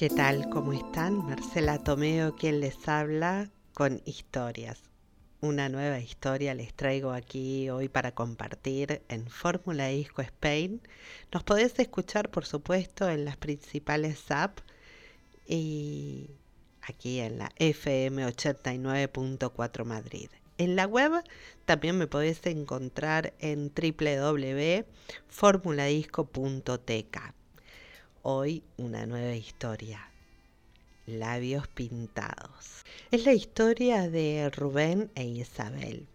¿Qué tal? ¿Cómo están? Marcela Tomeo, quien les habla con historias. Una nueva historia les traigo aquí hoy para compartir en Fórmula Disco Spain. Nos podés escuchar, por supuesto, en las principales apps y aquí en la FM 89.4 Madrid. En la web también me podés encontrar en www.formuladisco.tk. Hoy una nueva historia. Labios pintados. Es la historia de Rubén e Isabel.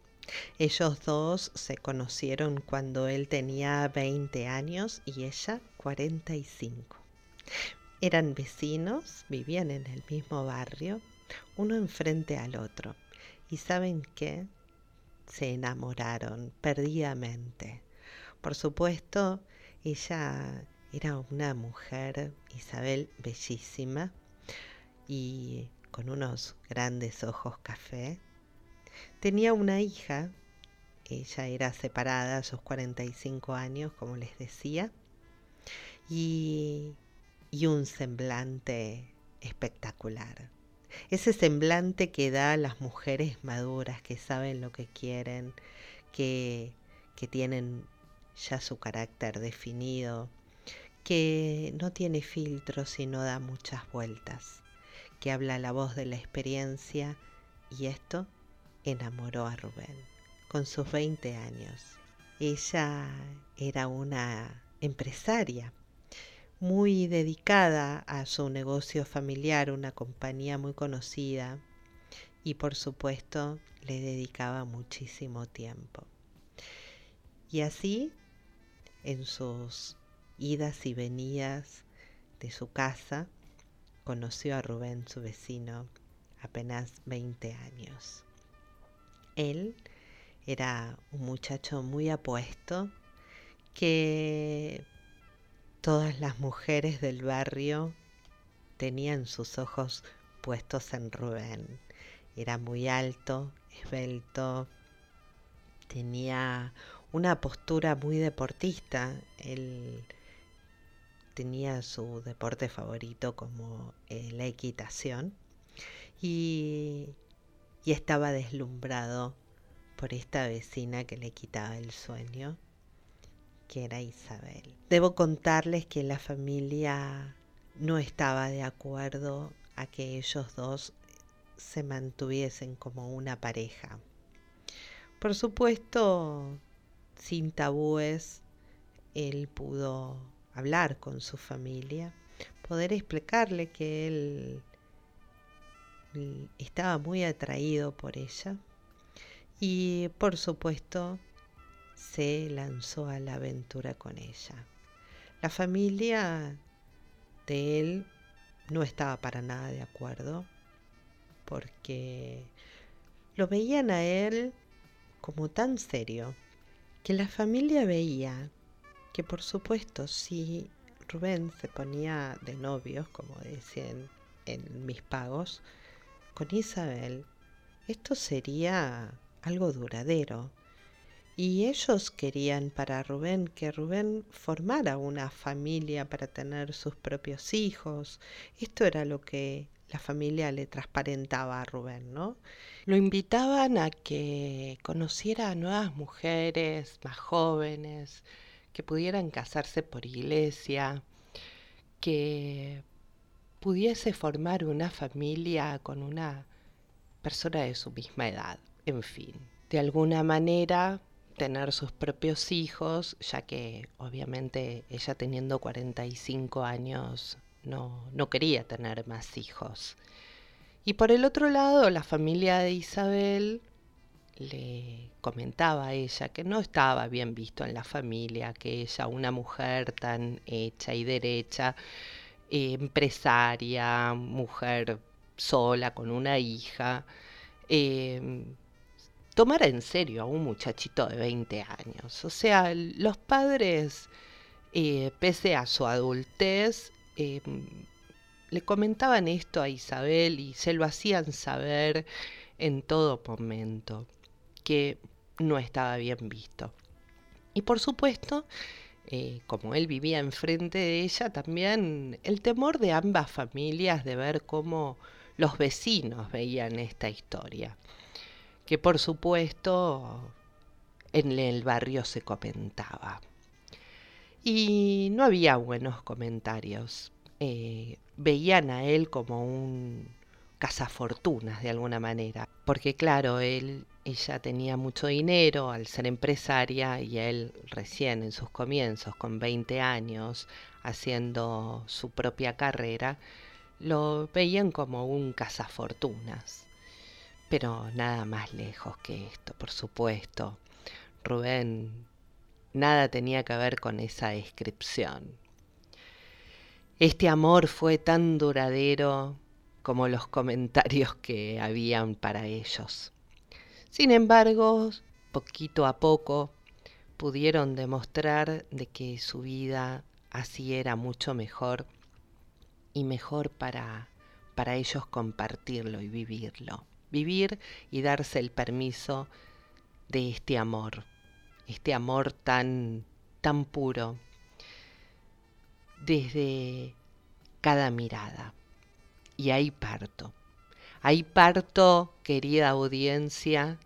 Ellos dos se conocieron cuando él tenía 20 años y ella 45. Eran vecinos, vivían en el mismo barrio, uno enfrente al otro. Y saben qué? Se enamoraron perdidamente. Por supuesto, ella era una mujer, Isabel, bellísima y con unos grandes ojos café. Tenía una hija, ella era separada a sus 45 años, como les decía, y, y un semblante espectacular. Ese semblante que da a las mujeres maduras que saben lo que quieren, que, que tienen ya su carácter definido, que no tiene filtros y no da muchas vueltas, que habla la voz de la experiencia y esto enamoró a Rubén con sus 20 años. Ella era una empresaria muy dedicada a su negocio familiar, una compañía muy conocida y por supuesto le dedicaba muchísimo tiempo. Y así, en sus idas y venidas de su casa, conoció a Rubén, su vecino, apenas 20 años. Él era un muchacho muy apuesto que todas las mujeres del barrio tenían sus ojos puestos en Rubén. Era muy alto, esbelto, tenía una postura muy deportista. Él tenía su deporte favorito como eh, la equitación y, y estaba deslumbrado por esta vecina que le quitaba el sueño, que era Isabel. Debo contarles que la familia no estaba de acuerdo a que ellos dos se mantuviesen como una pareja. Por supuesto, sin tabúes, él pudo hablar con su familia, poder explicarle que él estaba muy atraído por ella y por supuesto se lanzó a la aventura con ella. La familia de él no estaba para nada de acuerdo porque lo veían a él como tan serio que la familia veía que por supuesto si Rubén se ponía de novios, como decían en mis pagos, con Isabel, esto sería algo duradero. Y ellos querían para Rubén que Rubén formara una familia para tener sus propios hijos. Esto era lo que la familia le transparentaba a Rubén, ¿no? Lo invitaban a que conociera a nuevas mujeres más jóvenes, que pudieran casarse por iglesia, que pudiese formar una familia con una persona de su misma edad, en fin. De alguna manera tener sus propios hijos, ya que obviamente ella teniendo 45 años no, no quería tener más hijos. Y por el otro lado, la familia de Isabel le comentaba a ella que no estaba bien visto en la familia, que ella, una mujer tan hecha y derecha, empresaria, mujer sola con una hija, em, tomara en serio a un muchachito de 20 años. O sea, los padres, eh, pese a su adultez, em, le comentaban esto a Isabel y se lo hacían saber en todo momento que no estaba bien visto. Y por supuesto, eh, como él vivía enfrente de ella, también el temor de ambas familias de ver cómo los vecinos veían esta historia, que por supuesto en el barrio se comentaba. Y no había buenos comentarios. Eh, veían a él como un cazafortunas de alguna manera, porque claro, él ella tenía mucho dinero al ser empresaria y él recién en sus comienzos, con 20 años, haciendo su propia carrera, lo veían como un cazafortunas. Pero nada más lejos que esto, por supuesto. Rubén nada tenía que ver con esa descripción. Este amor fue tan duradero como los comentarios que habían para ellos. Sin embargo, poquito a poco pudieron demostrar de que su vida así era mucho mejor y mejor para, para ellos compartirlo y vivirlo. Vivir y darse el permiso de este amor, este amor tan, tan puro, desde cada mirada. Y ahí parto. Ahí parto, querida audiencia,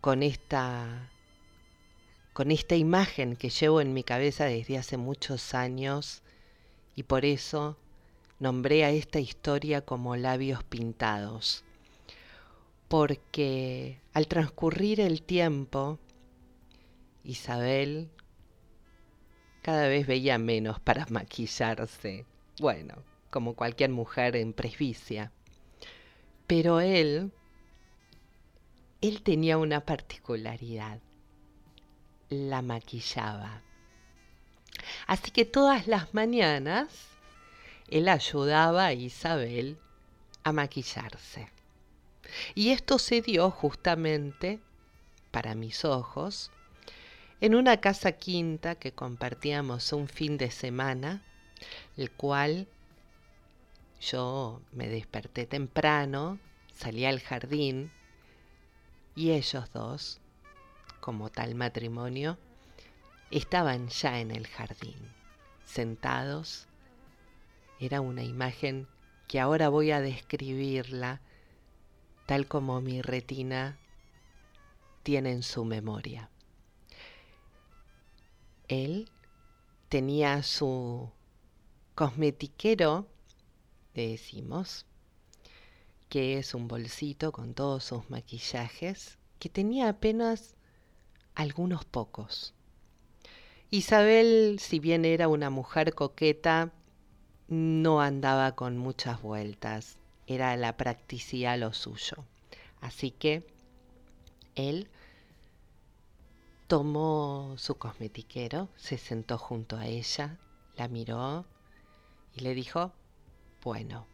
con esta con esta imagen que llevo en mi cabeza desde hace muchos años y por eso nombré a esta historia como labios pintados. Porque al transcurrir el tiempo, Isabel cada vez veía menos para maquillarse. Bueno, como cualquier mujer en presbicia. Pero él él tenía una particularidad, la maquillaba. Así que todas las mañanas él ayudaba a Isabel a maquillarse. Y esto se dio justamente, para mis ojos, en una casa quinta que compartíamos un fin de semana, el cual yo me desperté temprano, salí al jardín y ellos dos, como tal matrimonio, estaban ya en el jardín, sentados. Era una imagen que ahora voy a describirla tal como mi retina tiene en su memoria. Él tenía su cosmetiquero, decimos, que es un bolsito con todos sus maquillajes, que tenía apenas algunos pocos. Isabel, si bien era una mujer coqueta, no andaba con muchas vueltas, era la practicidad lo suyo. Así que él tomó su cosmetiquero, se sentó junto a ella, la miró y le dijo, bueno,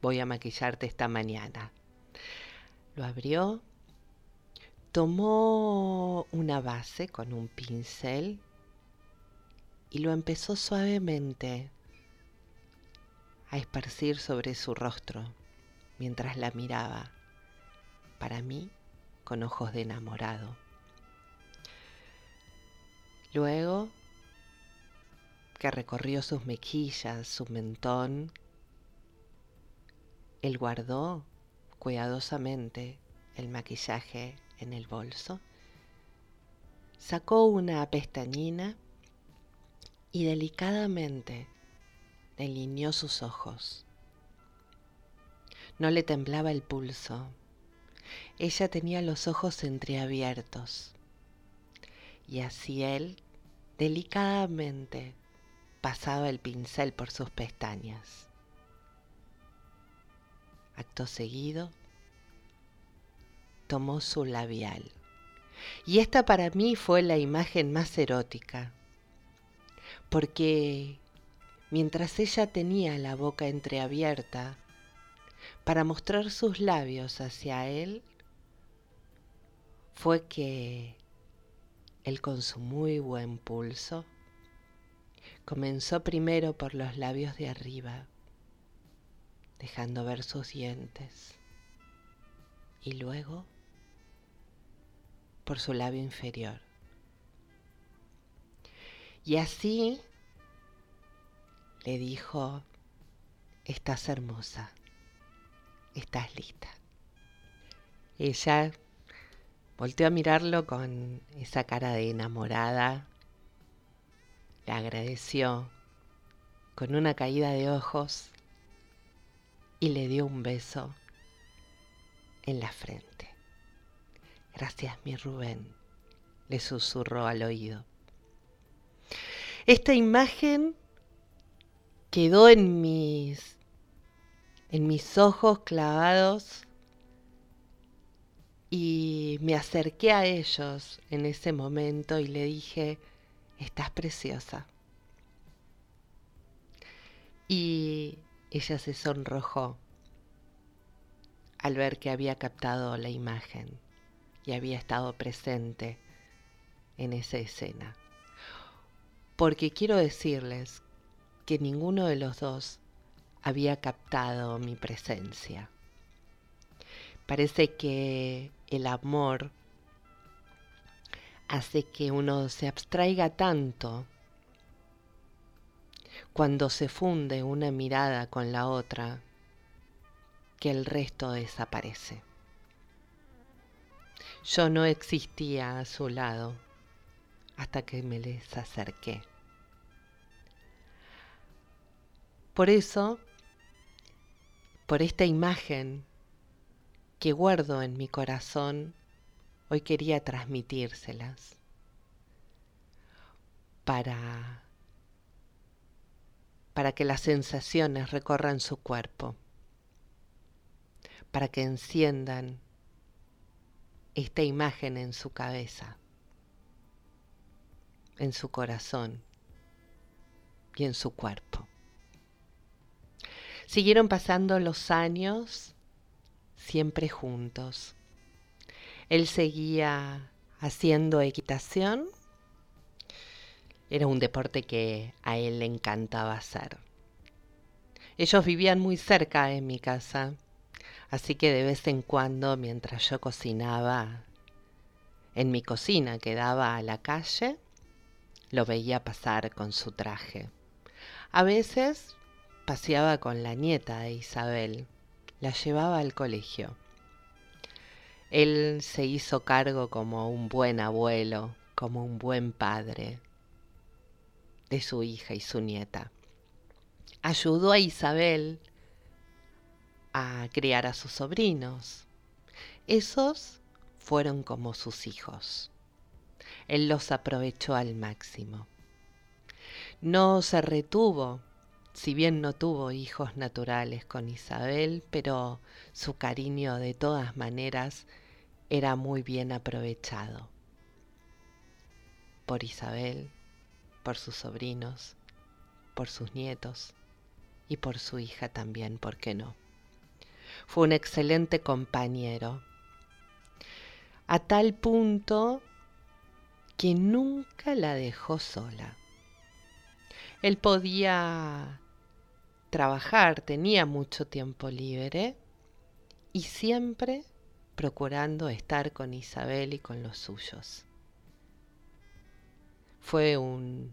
voy a maquillarte esta mañana. Lo abrió, tomó una base con un pincel y lo empezó suavemente a esparcir sobre su rostro mientras la miraba, para mí con ojos de enamorado. Luego que recorrió sus mejillas, su mentón, él guardó cuidadosamente el maquillaje en el bolso, sacó una pestañina y delicadamente delineó sus ojos. No le temblaba el pulso. Ella tenía los ojos entreabiertos. Y así él, delicadamente, pasaba el pincel por sus pestañas. Acto seguido, tomó su labial. Y esta para mí fue la imagen más erótica, porque mientras ella tenía la boca entreabierta para mostrar sus labios hacia él, fue que él con su muy buen pulso comenzó primero por los labios de arriba dejando ver sus dientes y luego por su labio inferior. Y así le dijo, estás hermosa, estás lista. Ella volteó a mirarlo con esa cara de enamorada, le agradeció con una caída de ojos y le dio un beso en la frente. Gracias, mi Rubén, le susurró al oído. Esta imagen quedó en mis en mis ojos clavados y me acerqué a ellos en ese momento y le dije, estás preciosa. Y ella se sonrojó al ver que había captado la imagen y había estado presente en esa escena. Porque quiero decirles que ninguno de los dos había captado mi presencia. Parece que el amor hace que uno se abstraiga tanto cuando se funde una mirada con la otra que el resto desaparece. Yo no existía a su lado hasta que me les acerqué. Por eso, por esta imagen que guardo en mi corazón, hoy quería transmitírselas para para que las sensaciones recorran su cuerpo, para que enciendan esta imagen en su cabeza, en su corazón y en su cuerpo. Siguieron pasando los años siempre juntos. Él seguía haciendo equitación. Era un deporte que a él le encantaba hacer. Ellos vivían muy cerca de mi casa, así que de vez en cuando, mientras yo cocinaba en mi cocina que daba a la calle, lo veía pasar con su traje. A veces paseaba con la nieta de Isabel, la llevaba al colegio. Él se hizo cargo como un buen abuelo, como un buen padre de su hija y su nieta. Ayudó a Isabel a criar a sus sobrinos. Esos fueron como sus hijos. Él los aprovechó al máximo. No se retuvo si bien no tuvo hijos naturales con Isabel, pero su cariño de todas maneras era muy bien aprovechado por Isabel, por sus sobrinos, por sus nietos y por su hija también, ¿por qué no? Fue un excelente compañero, a tal punto que nunca la dejó sola. Él podía trabajar, tenía mucho tiempo libre y siempre procurando estar con Isabel y con los suyos. Fue un,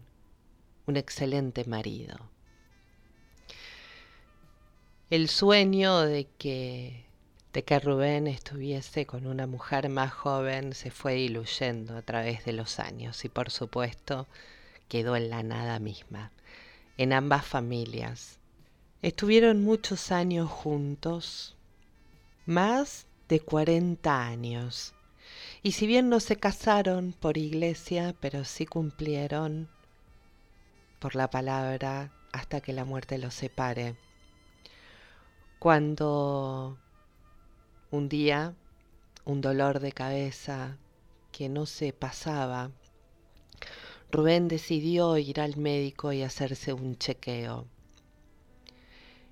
un excelente marido. El sueño de que, de que Rubén estuviese con una mujer más joven se fue diluyendo a través de los años y por supuesto quedó en la nada misma, en ambas familias Estuvieron muchos años juntos, más de 40 años. Y si bien no se casaron por iglesia, pero sí cumplieron por la palabra hasta que la muerte los separe. Cuando un día un dolor de cabeza que no se pasaba, Rubén decidió ir al médico y hacerse un chequeo.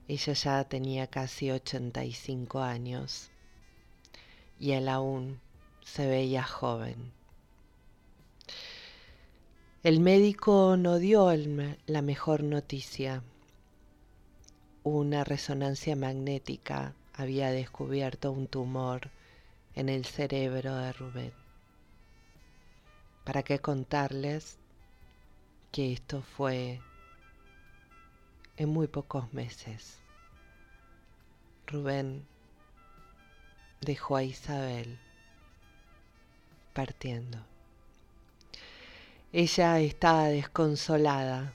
Ella ya tenía casi 85 años y él aún se veía joven. El médico no dio la mejor noticia. Una resonancia magnética había descubierto un tumor en el cerebro de Rubén. ¿Para qué contarles que esto fue en muy pocos meses. Rubén dejó a Isabel partiendo. Ella estaba desconsolada.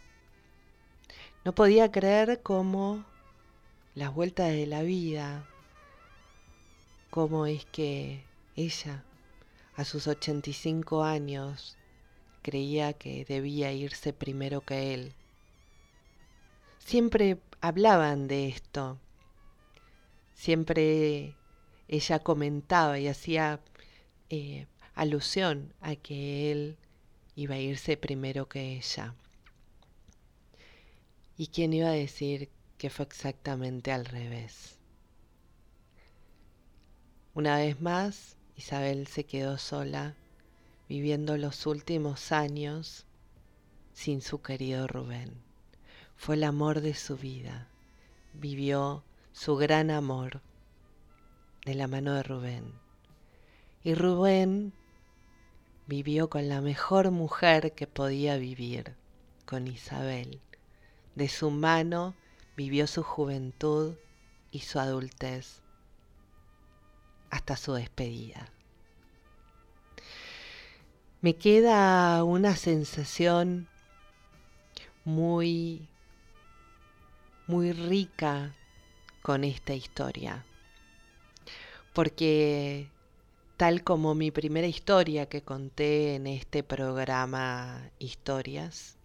No podía creer cómo las vueltas de la vida, cómo es que ella, a sus 85 años, creía que debía irse primero que él. Siempre hablaban de esto. Siempre ella comentaba y hacía eh, alusión a que él iba a irse primero que ella. ¿Y quién iba a decir que fue exactamente al revés? Una vez más, Isabel se quedó sola, viviendo los últimos años sin su querido Rubén. Fue el amor de su vida. Vivió su gran amor de la mano de Rubén. Y Rubén vivió con la mejor mujer que podía vivir, con Isabel. De su mano vivió su juventud y su adultez hasta su despedida. Me queda una sensación muy muy rica con esta historia. Porque tal como mi primera historia que conté en este programa Historias,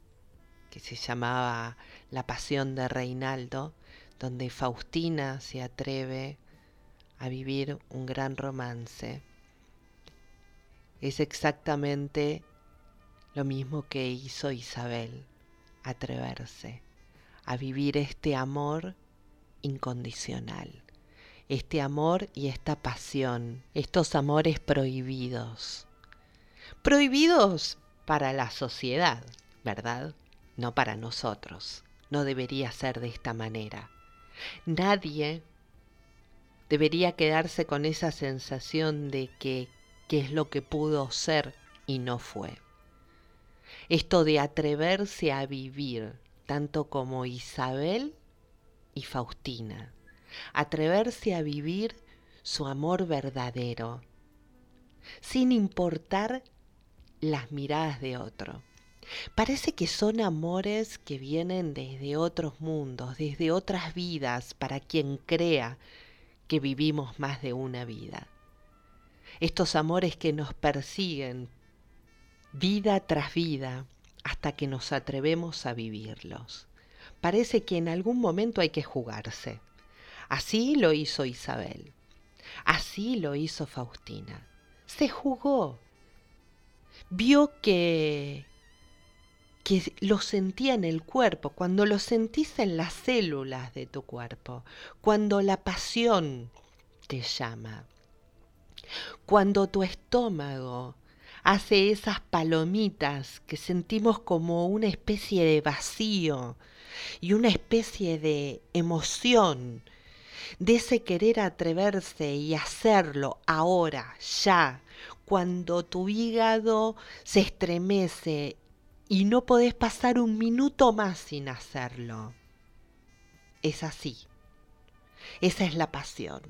que se llamaba La Pasión de Reinaldo, donde Faustina se atreve a vivir un gran romance, es exactamente lo mismo que hizo Isabel, atreverse a vivir este amor incondicional este amor y esta pasión, estos amores prohibidos. Prohibidos para la sociedad, ¿verdad? No para nosotros. No debería ser de esta manera. Nadie debería quedarse con esa sensación de que qué es lo que pudo ser y no fue. Esto de atreverse a vivir, tanto como Isabel y Faustina atreverse a vivir su amor verdadero, sin importar las miradas de otro. Parece que son amores que vienen desde otros mundos, desde otras vidas, para quien crea que vivimos más de una vida. Estos amores que nos persiguen vida tras vida hasta que nos atrevemos a vivirlos. Parece que en algún momento hay que jugarse. Así lo hizo Isabel. Así lo hizo Faustina. Se jugó. Vio que que lo sentía en el cuerpo, cuando lo sentís en las células de tu cuerpo, cuando la pasión te llama, cuando tu estómago hace esas palomitas que sentimos como una especie de vacío y una especie de emoción de ese querer atreverse y hacerlo ahora, ya, cuando tu hígado se estremece y no podés pasar un minuto más sin hacerlo. Es así. Esa es la pasión.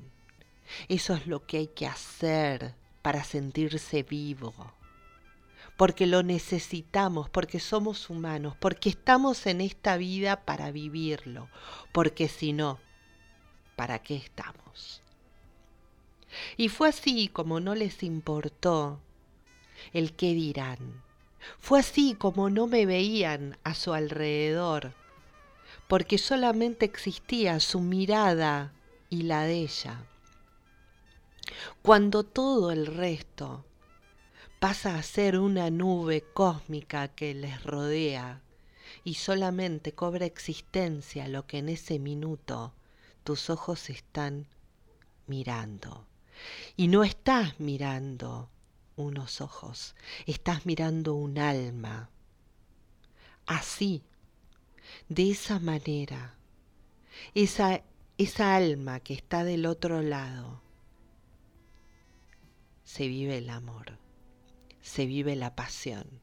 Eso es lo que hay que hacer para sentirse vivo. Porque lo necesitamos, porque somos humanos, porque estamos en esta vida para vivirlo. Porque si no, ¿para qué estamos? Y fue así como no les importó el qué dirán. Fue así como no me veían a su alrededor, porque solamente existía su mirada y la de ella. Cuando todo el resto pasa a ser una nube cósmica que les rodea y solamente cobra existencia lo que en ese minuto tus ojos están mirando. Y no estás mirando unos ojos, estás mirando un alma. Así, de esa manera, esa, esa alma que está del otro lado, se vive el amor, se vive la pasión.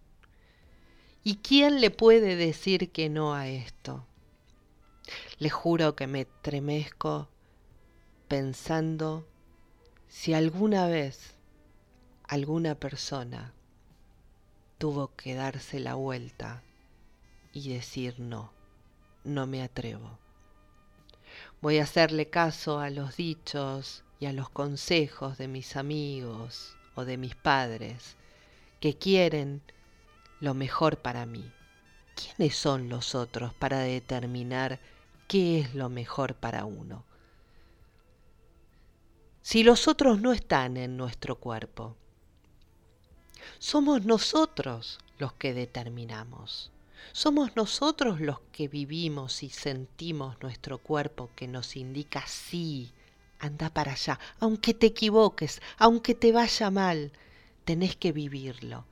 ¿Y quién le puede decir que no a esto? Le juro que me tremezco pensando si alguna vez alguna persona tuvo que darse la vuelta y decir no, no me atrevo. Voy a hacerle caso a los dichos y a los consejos de mis amigos o de mis padres que quieren lo mejor para mí. ¿Quiénes son los otros para determinar qué es lo mejor para uno? Si los otros no están en nuestro cuerpo, somos nosotros los que determinamos. Somos nosotros los que vivimos y sentimos nuestro cuerpo que nos indica sí, anda para allá, aunque te equivoques, aunque te vaya mal, tenés que vivirlo.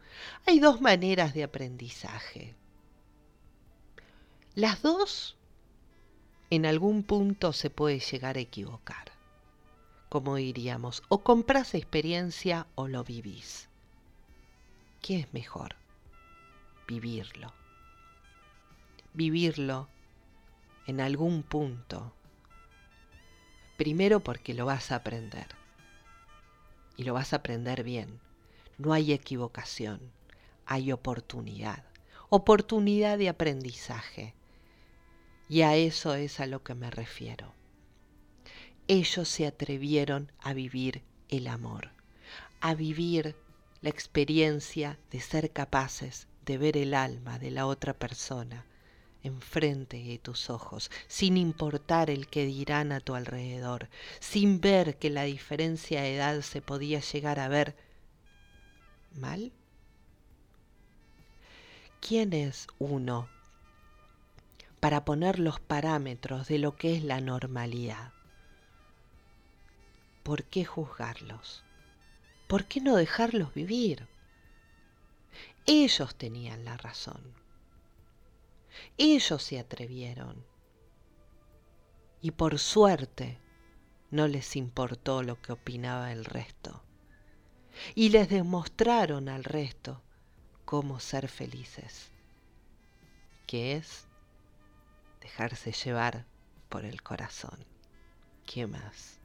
Hay dos maneras de aprendizaje. Las dos en algún punto se puede llegar a equivocar. Como diríamos, o compras experiencia o lo vivís. ¿Qué es mejor? Vivirlo. Vivirlo en algún punto. Primero porque lo vas a aprender. Y lo vas a aprender bien no hay equivocación, hay oportunidad, oportunidad de aprendizaje. Y a eso es a lo que me refiero. Ellos se atrevieron a vivir el amor, a vivir la experiencia de ser capaces de ver el alma de la otra persona enfrente de tus ojos, sin importar el que dirán a tu alrededor, sin ver que la diferencia de edad se podía llegar a ver mal? ¿Quién es uno para poner los parámetros de lo que es la normalidad? ¿Por qué juzgarlos? ¿Por qué no dejarlos vivir? Ellos tenían la razón. Ellos se atrevieron. Y por suerte no les importó lo que opinaba el resto y les demostraron al resto cómo ser felices, que es dejarse llevar por el corazón. ¿Qué más?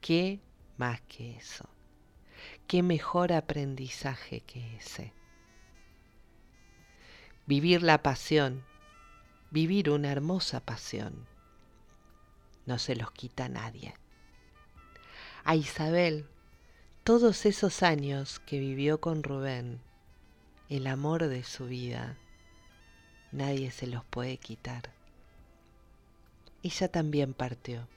¿Qué más que eso? ¿Qué mejor aprendizaje que ese? Vivir la pasión, vivir una hermosa pasión, no se los quita nadie. A Isabel todos esos años que vivió con Rubén, el amor de su vida, nadie se los puede quitar. Ella también partió,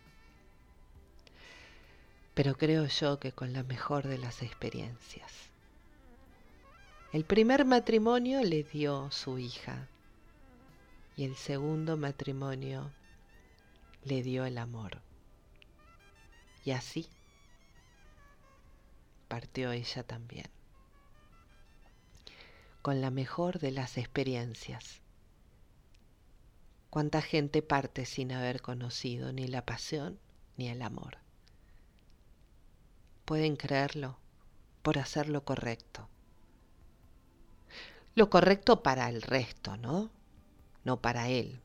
pero creo yo que con la mejor de las experiencias. El primer matrimonio le dio su hija y el segundo matrimonio le dio el amor. Y así partió ella también, con la mejor de las experiencias. Cuánta gente parte sin haber conocido ni la pasión ni el amor. Pueden creerlo por hacer lo correcto. Lo correcto para el resto, ¿no? No para él,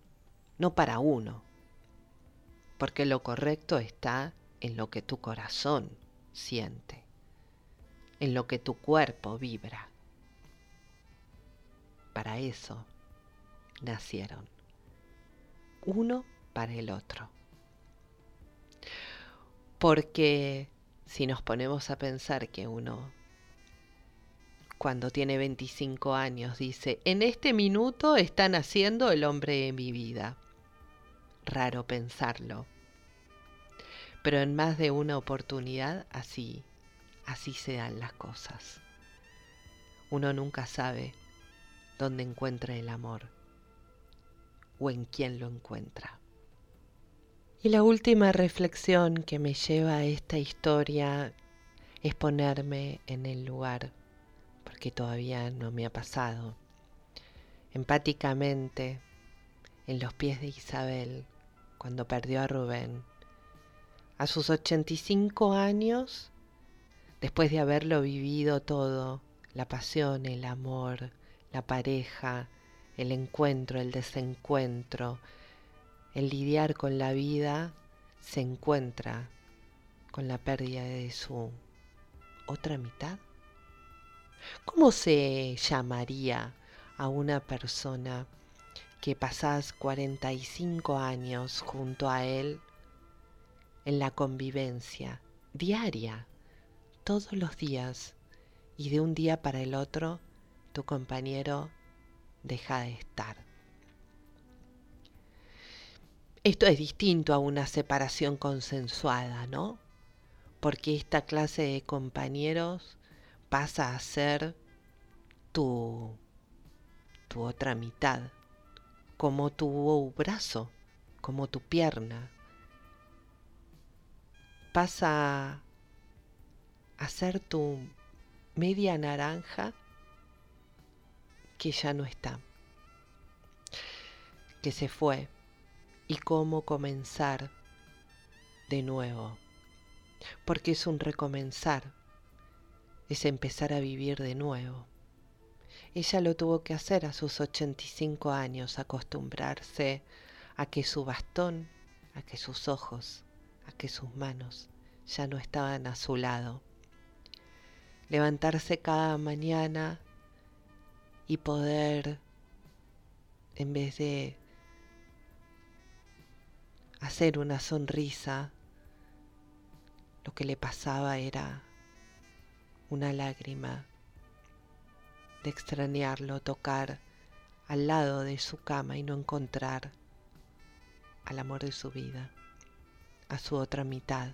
no para uno. Porque lo correcto está en lo que tu corazón siente en lo que tu cuerpo vibra. Para eso nacieron, uno para el otro. Porque si nos ponemos a pensar que uno cuando tiene 25 años dice, en este minuto está naciendo el hombre de mi vida. Raro pensarlo. Pero en más de una oportunidad así así se dan las cosas. Uno nunca sabe dónde encuentra el amor o en quién lo encuentra. Y la última reflexión que me lleva a esta historia es ponerme en el lugar, porque todavía no me ha pasado, empáticamente en los pies de Isabel cuando perdió a Rubén. A sus 85 años después de haberlo vivido todo, la pasión, el amor, la pareja, el encuentro, el desencuentro, el lidiar con la vida, se encuentra con la pérdida de su otra mitad? ¿Cómo se llamaría a una persona que pasás 45 años junto a él en la convivencia diaria, todos los días, y de un día para el otro tu compañero deja de estar? Esto es distinto a una separación consensuada, ¿no? Porque esta clase de compañeros pasa a ser tu, tu otra mitad, como tu brazo, como tu pierna. Pasa a ser tu media naranja que ya no está, que se fue y cómo comenzar de nuevo, porque es un recomenzar, es empezar a vivir de nuevo. Ella lo tuvo que hacer a sus 85 años, acostumbrarse a que su bastón, a que sus ojos, a que sus manos ya no estaban a su lado. Levantarse cada mañana y poder, en vez de hacer una sonrisa, lo que le pasaba era una lágrima de extrañarlo, tocar al lado de su cama y no encontrar al amor de su vida, a su otra mitad.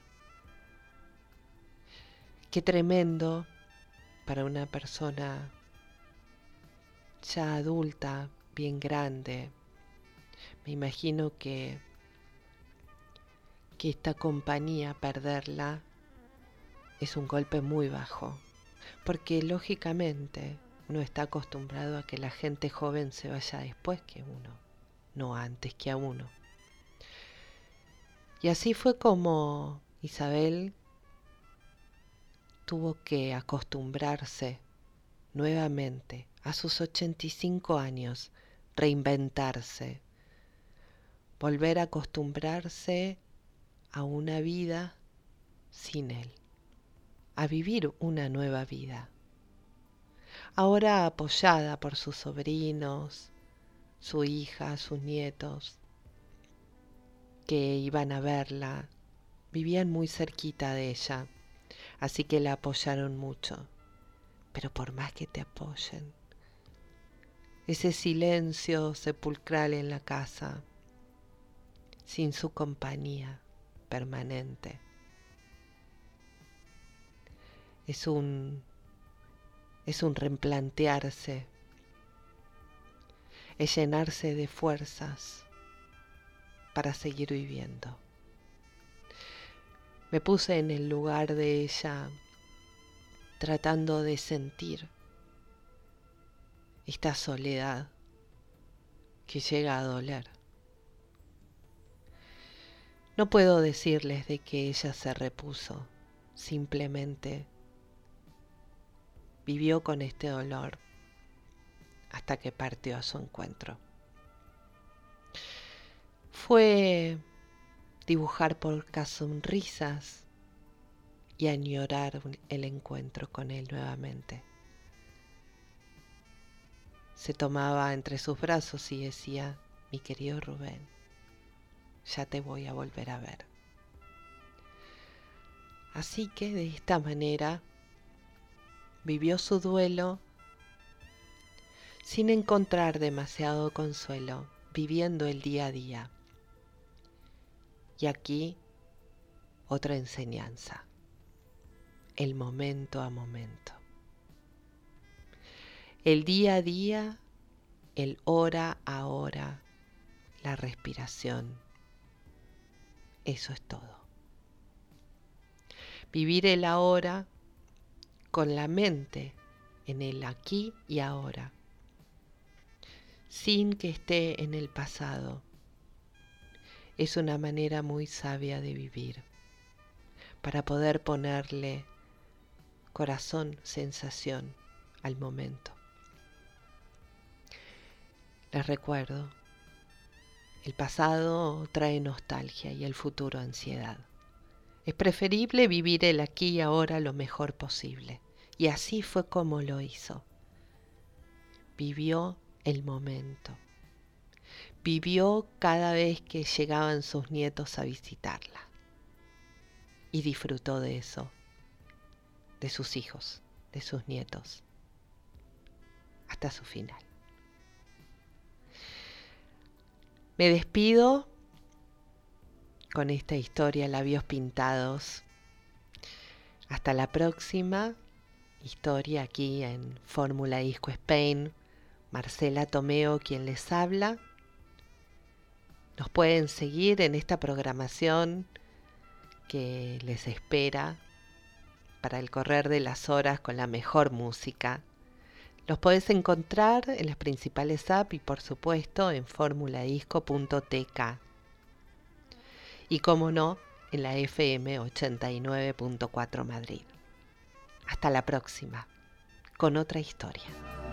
Qué tremendo para una persona ya adulta, bien grande. Me imagino que, que esta compañía, perderla, es un golpe muy bajo, porque lógicamente uno está acostumbrado a que la gente joven se vaya después que uno, no antes que a uno. Y así fue como Isabel tuvo que acostumbrarse nuevamente a sus 85 años, reinventarse, volver a acostumbrarse a una vida sin él, a vivir una nueva vida. Ahora apoyada por sus sobrinos, su hija, sus nietos, que iban a verla, vivían muy cerquita de ella, así que la apoyaron mucho. Pero por más que te apoyen, ese silencio sepulcral en la casa, sin su compañía permanente. Es un, es un replantearse, es llenarse de fuerzas para seguir viviendo. Me puse en el lugar de ella tratando de sentir esta soledad que llega a doler. No puedo decirles de que ella se repuso, simplemente vivió con este dolor hasta que partió a su encuentro. Fue dibujar por sonrisas y añorar el encuentro con él nuevamente se tomaba entre sus brazos y decía, mi querido Rubén, ya te voy a volver a ver. Así que de esta manera vivió su duelo sin encontrar demasiado consuelo, viviendo el día a día. Y aquí otra enseñanza, el momento a momento el día a día, el hora a hora, la respiración. Eso es todo. Vivir el ahora con la mente en el aquí y ahora, sin que esté en el pasado. Es una manera muy sabia de vivir, para poder ponerle corazón, sensación al momento. Les recuerdo, el pasado trae nostalgia y el futuro ansiedad. Es preferible vivir el aquí y ahora lo mejor posible. Y así fue como lo hizo. Vivió el momento. Vivió cada vez que llegaban sus nietos a visitarla. Y disfrutó de eso, de sus hijos, de sus nietos, hasta su final. Me despido con esta historia Labios Pintados. Hasta la próxima historia aquí en Fórmula Disco Spain. Marcela Tomeo quien les habla. Nos pueden seguir en esta programación que les espera para el correr de las horas con la mejor música los podés encontrar en las principales apps y por supuesto en formuladisco.tk. Y como no, en la FM 89.4 Madrid. Hasta la próxima, con otra historia.